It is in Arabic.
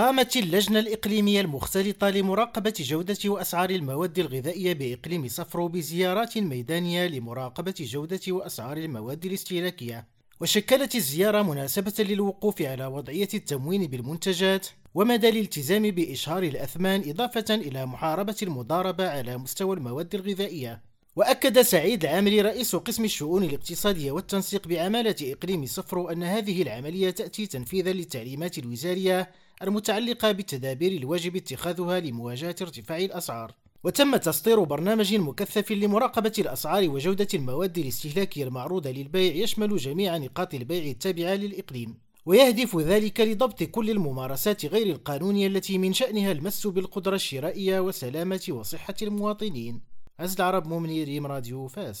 قامت اللجنة الإقليمية المختلطة لمراقبة جودة وأسعار المواد الغذائية بإقليم صفرو بزيارات ميدانية لمراقبة جودة وأسعار المواد الاستهلاكية وشكلت الزيارة مناسبة للوقوف على وضعية التموين بالمنتجات ومدى الالتزام بإشهار الأثمان إضافة إلى محاربة المضاربة على مستوى المواد الغذائية. وأكد سعيد العامري رئيس قسم الشؤون الاقتصادية والتنسيق بعمالة إقليم صفرو أن هذه العملية تأتي تنفيذا للتعليمات الوزارية المتعلقة بالتدابير الواجب اتخاذها لمواجهة ارتفاع الأسعار. وتم تسطير برنامج مكثف لمراقبة الأسعار وجودة المواد الاستهلاكية المعروضة للبيع يشمل جميع نقاط البيع التابعة للإقليم. ويهدف ذلك لضبط كل الممارسات غير القانونية التي من شأنها المس بالقدرة الشرائية وسلامة وصحة المواطنين. عز العرب مؤمني ريم راديو فاس.